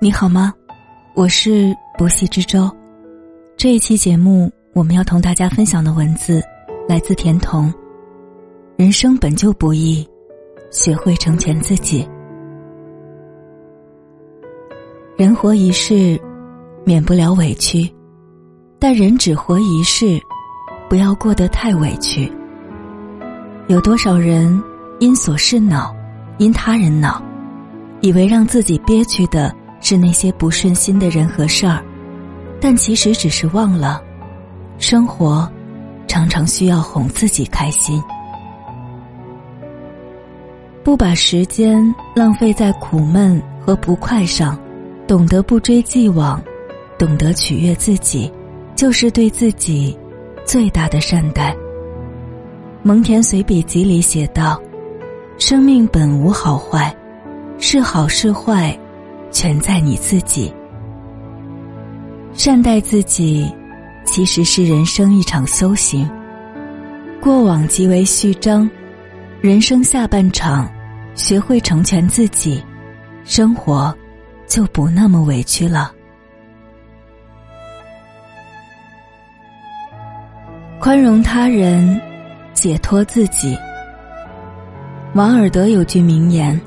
你好吗？我是不息之舟。这一期节目，我们要同大家分享的文字来自田童。人生本就不易，学会成全自己。人活一世，免不了委屈，但人只活一世，不要过得太委屈。有多少人因琐事恼，因他人恼，以为让自己憋屈的。是那些不顺心的人和事儿，但其实只是忘了，生活常常需要哄自己开心。不把时间浪费在苦闷和不快上，懂得不追既往，懂得取悦自己，就是对自己最大的善待。蒙恬随笔集里写道：“生命本无好坏，是好是坏。”全在你自己。善待自己，其实是人生一场修行。过往即为序章，人生下半场，学会成全自己，生活就不那么委屈了。宽容他人，解脱自己。王尔德有句名言：“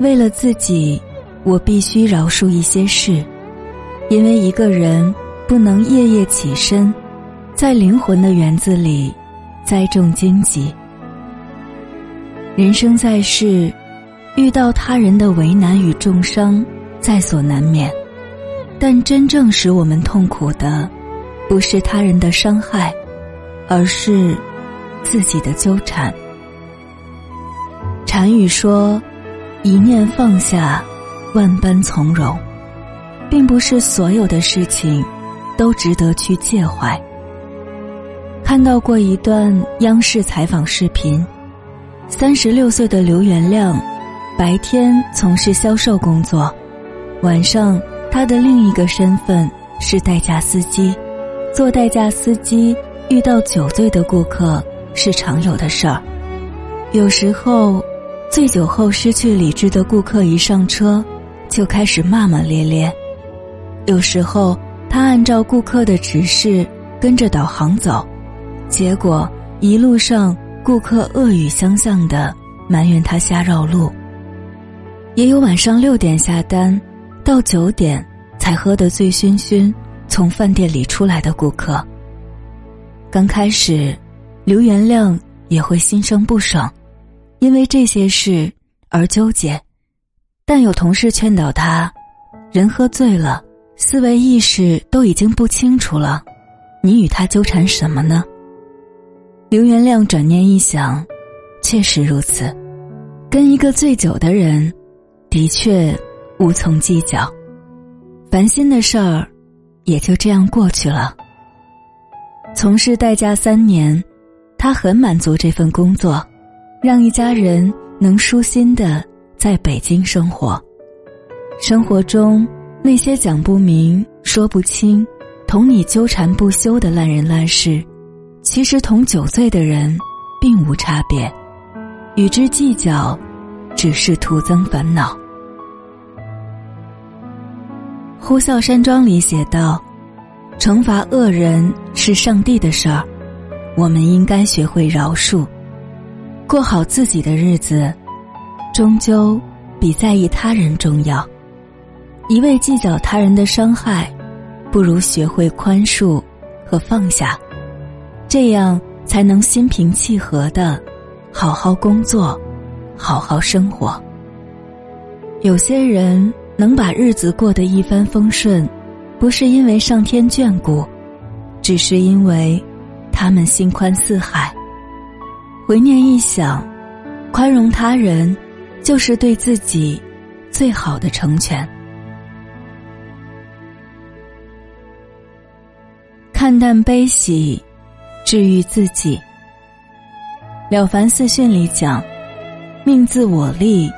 为了自己。”我必须饶恕一些事，因为一个人不能夜夜起身，在灵魂的园子里栽种荆棘。人生在世，遇到他人的为难与重伤，在所难免。但真正使我们痛苦的，不是他人的伤害，而是自己的纠缠。禅语说：“一念放下。”万般从容，并不是所有的事情都值得去介怀。看到过一段央视采访视频，三十六岁的刘元亮，白天从事销售工作，晚上他的另一个身份是代驾司机。做代驾司机遇到酒醉的顾客是常有的事儿，有时候醉酒后失去理智的顾客一上车。就开始骂骂咧咧，有时候他按照顾客的指示跟着导航走，结果一路上顾客恶语相向的埋怨他瞎绕路。也有晚上六点下单，到九点才喝得醉醺醺从饭店里出来的顾客。刚开始，刘元亮也会心生不爽，因为这些事而纠结。但有同事劝导他：“人喝醉了，思维意识都已经不清楚了，你与他纠缠什么呢？”刘元亮转念一想，确实如此，跟一个醉酒的人，的确无从计较，烦心的事儿也就这样过去了。从事代驾三年，他很满足这份工作，让一家人能舒心的。在北京生活，生活中那些讲不明、说不清、同你纠缠不休的烂人烂事，其实同酒醉的人并无差别，与之计较，只是徒增烦恼。《呼啸山庄》里写道：“惩罚恶人是上帝的事儿，我们应该学会饶恕，过好自己的日子。”终究比在意他人重要。一味计较他人的伤害，不如学会宽恕和放下，这样才能心平气和的好好工作，好好生活。有些人能把日子过得一帆风顺，不是因为上天眷顾，只是因为他们心宽似海。回念一想，宽容他人。就是对自己最好的成全。看淡悲喜，治愈自己。《了凡四训》里讲：“命自我立，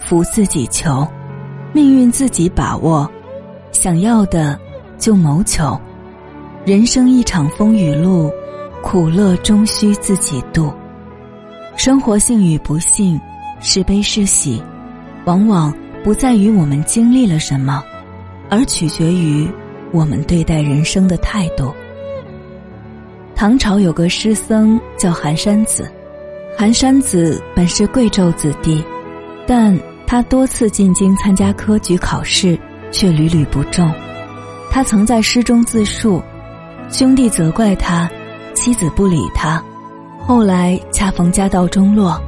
福自己求，命运自己把握，想要的就谋求。人生一场风雨路，苦乐终须自己度。生活幸与不幸。”是悲是喜，往往不在于我们经历了什么，而取决于我们对待人生的态度。唐朝有个诗僧叫寒山子，寒山子本是贵胄子弟，但他多次进京参加科举考试，却屡屡不中。他曾在诗中自述：兄弟责怪他，妻子不理他。后来恰逢家道中落，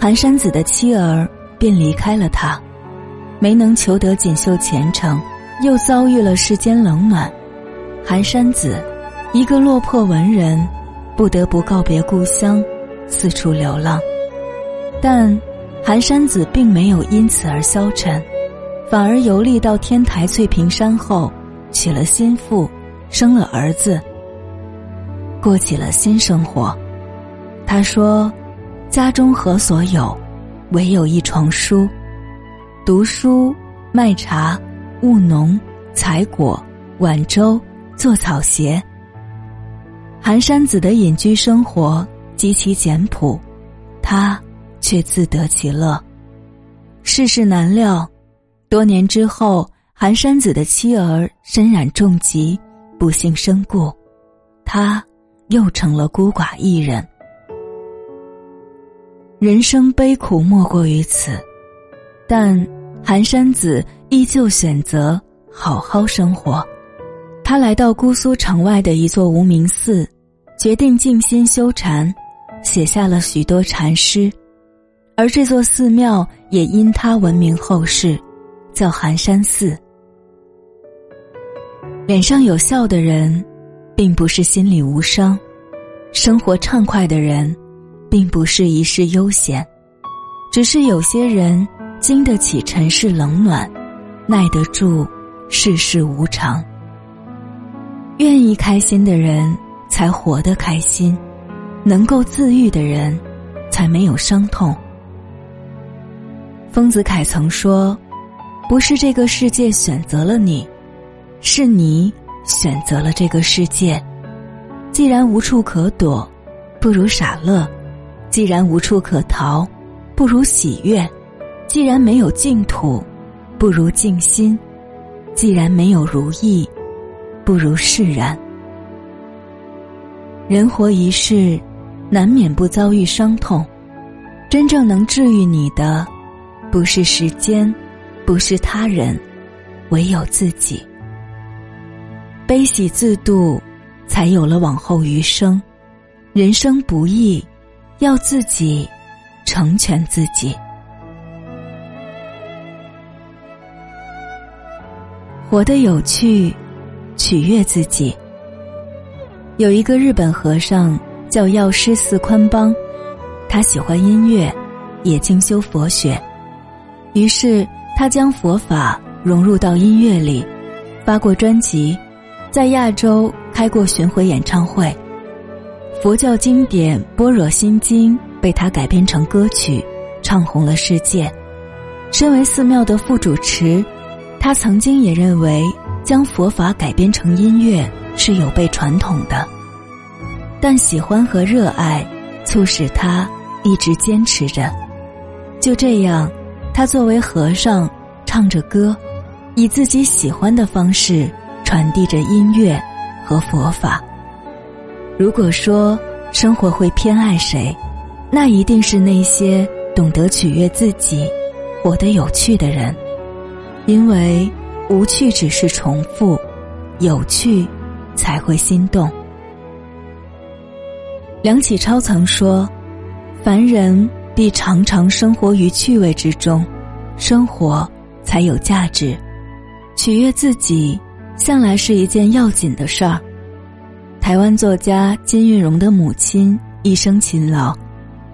寒山子的妻儿便离开了他，没能求得锦绣前程，又遭遇了世间冷暖。寒山子，一个落魄文人，不得不告别故乡，四处流浪。但寒山子并没有因此而消沉，反而游历到天台翠屏山后，娶了心妇，生了儿子，过起了新生活。他说：“家中何所有？唯有一床书。读书、卖茶、务农、采果、挽粥、做草鞋。寒山子的隐居生活极其简朴，他却自得其乐。世事难料，多年之后，寒山子的妻儿身染重疾，不幸身故，他又成了孤寡一人。”人生悲苦莫过于此，但寒山子依旧选择好好生活。他来到姑苏城外的一座无名寺，决定静心修禅，写下了许多禅诗。而这座寺庙也因他闻名后世，叫寒山寺。脸上有笑的人，并不是心里无伤；生活畅快的人。并不是一世悠闲，只是有些人经得起尘世冷暖，耐得住世事无常。愿意开心的人才活得开心，能够自愈的人才没有伤痛。丰子恺曾说：“不是这个世界选择了你，是你选择了这个世界。既然无处可躲，不如傻乐。”既然无处可逃，不如喜悦；既然没有净土，不如静心；既然没有如意，不如释然。人活一世，难免不遭遇伤痛，真正能治愈你的，不是时间，不是他人，唯有自己。悲喜自度，才有了往后余生。人生不易。要自己成全自己，活得有趣，取悦自己。有一个日本和尚叫药师寺宽邦，他喜欢音乐，也精修佛学，于是他将佛法融入到音乐里，发过专辑，在亚洲开过巡回演唱会。佛教经典《般若心经》被他改编成歌曲，唱红了世界。身为寺庙的副主持，他曾经也认为将佛法改编成音乐是有悖传统的。但喜欢和热爱促使他一直坚持着。就这样，他作为和尚，唱着歌，以自己喜欢的方式传递着音乐和佛法。如果说生活会偏爱谁，那一定是那些懂得取悦自己、活得有趣的人，因为无趣只是重复，有趣才会心动。梁启超曾说：“凡人必常常生活于趣味之中，生活才有价值。取悦自己，向来是一件要紧的事儿。”台湾作家金运荣的母亲一生勤劳，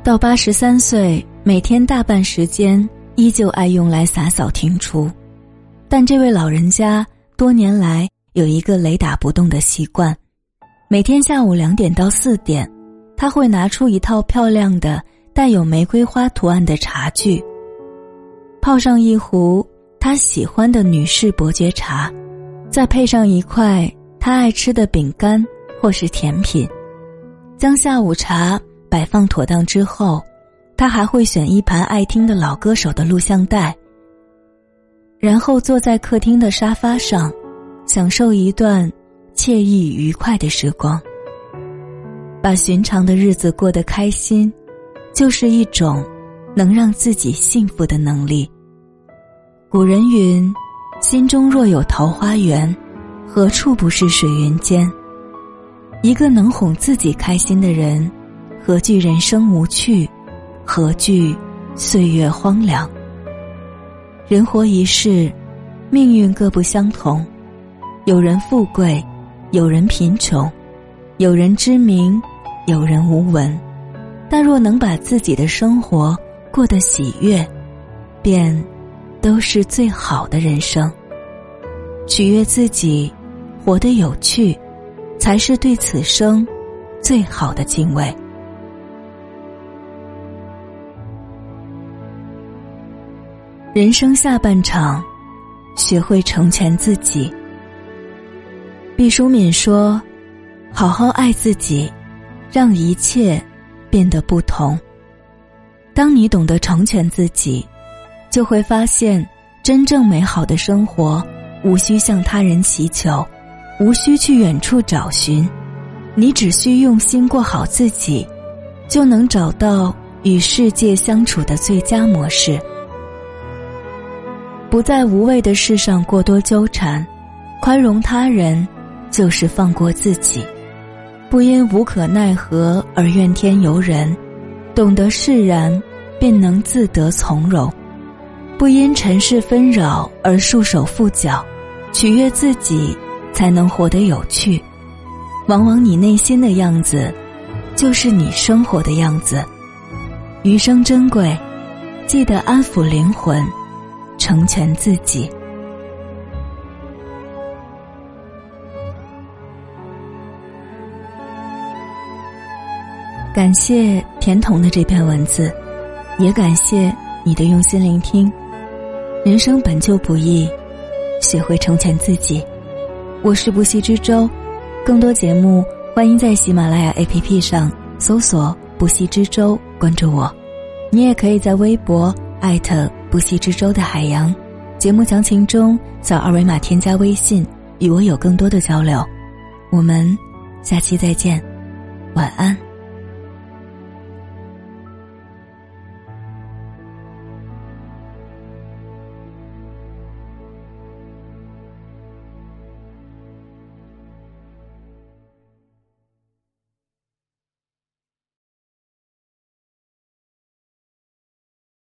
到八十三岁，每天大半时间依旧爱用来洒扫庭除。但这位老人家多年来有一个雷打不动的习惯：每天下午两点到四点，他会拿出一套漂亮的带有玫瑰花图案的茶具，泡上一壶他喜欢的女士伯爵茶，再配上一块他爱吃的饼干。或是甜品，将下午茶摆放妥当之后，他还会选一盘爱听的老歌手的录像带，然后坐在客厅的沙发上，享受一段惬意愉快的时光。把寻常的日子过得开心，就是一种能让自己幸福的能力。古人云：“心中若有桃花源，何处不是水云间？”一个能哄自己开心的人，何惧人生无趣？何惧岁月荒凉？人活一世，命运各不相同，有人富贵，有人贫穷，有人知名，有人无闻。但若能把自己的生活过得喜悦，便都是最好的人生。取悦自己，活得有趣，才是对此生最好的敬畏。人生下半场，学会成全自己。毕淑敏说：“好好爱自己，让一切变得不同。当你懂得成全自己，就会发现，真正美好的生活，无需向他人祈求，无需去远处找寻，你只需用心过好自己，就能找到与世界相处的最佳模式。”不在无谓的事上过多纠缠，宽容他人，就是放过自己；不因无可奈何而怨天尤人，懂得释然，便能自得从容；不因尘世纷扰而束手缚脚，取悦自己，才能活得有趣。往往你内心的样子，就是你生活的样子。余生珍贵，记得安抚灵魂。成全自己。感谢甜筒的这篇文字，也感谢你的用心聆听。人生本就不易，学会成全自己。我是不息之舟，更多节目欢迎在喜马拉雅 APP 上搜索“不息之舟”，关注我。你也可以在微博艾特。不息之舟的海洋，节目详情中扫二维码添加微信，与我有更多的交流。我们下期再见，晚安。